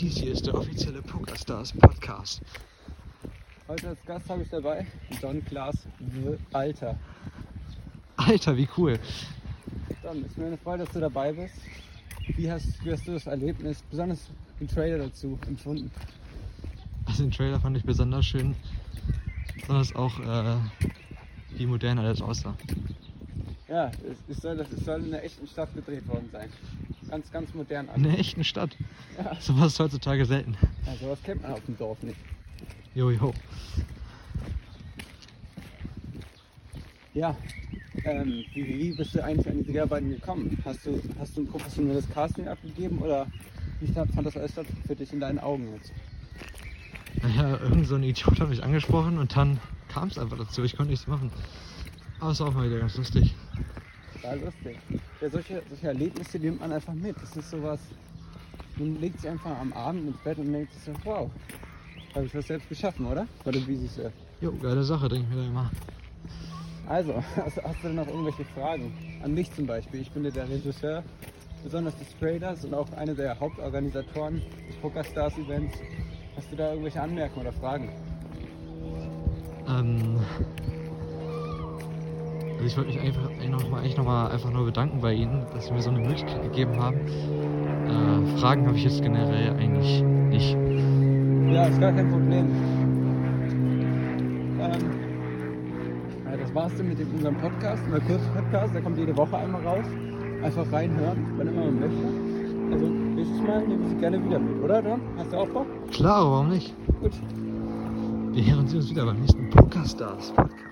Dies hier ist der offizielle Pokerstars Podcast. Heute als Gast habe ich dabei Don Klaas The Alter. Alter, wie cool. Don, es ist mir eine Freude, dass du dabei bist. Wie hast, wie hast du das Erlebnis, besonders den Trailer dazu, empfunden? Also den Trailer fand ich besonders schön. Besonders auch, äh, wie modern alles aussah. Ja, es, es, soll, das, es soll in einer echten Stadt gedreht worden sein. Ganz, ganz modern. In einer echten Stadt. Ja. Sowas ist heutzutage selten. Ja, sowas kennt man auf dem Dorf nicht. Jojo. Ja, ähm, wie, wie bist du eigentlich an die Dreharbeiten gekommen? Hast du, hast du ein professionelles Casting abgegeben oder wie fand das alles für dich in deinen Augen jetzt? Naja, irgend so ein Idiot hat mich angesprochen und dann kam es einfach dazu. Ich konnte nichts machen. Aber es war auch mal wieder ganz lustig. War lustig. Ja, solche, solche Erlebnisse nimmt man einfach mit. Das ist sowas, man legt sich einfach am Abend ins Bett und denkt sich so, wow, habe ich was selbst geschaffen, oder? Oder wie siehst du? Jo, geile Sache, denke ich mir da immer. Also, hast, hast du denn noch irgendwelche Fragen? An mich zum Beispiel. Ich bin ja der Regisseur, besonders des Traders und auch einer der Hauptorganisatoren des Pokerstars Events. Hast du da irgendwelche Anmerkungen oder Fragen? Ähm, also ich wollte mich einfach eigentlich noch mal einfach nur bedanken bei Ihnen, dass Sie mir so eine Möglichkeit gegeben haben. Äh, Fragen habe ich jetzt generell eigentlich nicht. Ja, ist gar kein Problem. Ähm, ja, das war's dann mit dem, unserem Podcast, unser Kurz-Podcast. Der kommt jede Woche einmal raus. Einfach reinhören, wann immer man möchte. Also, nächstes Mal nehmen wir Sie gerne wieder mit, oder Don? Hast du auch Bock? Klar, warum nicht? Gut. Wir hören Sie uns wieder beim nächsten Pokerstars Podcast.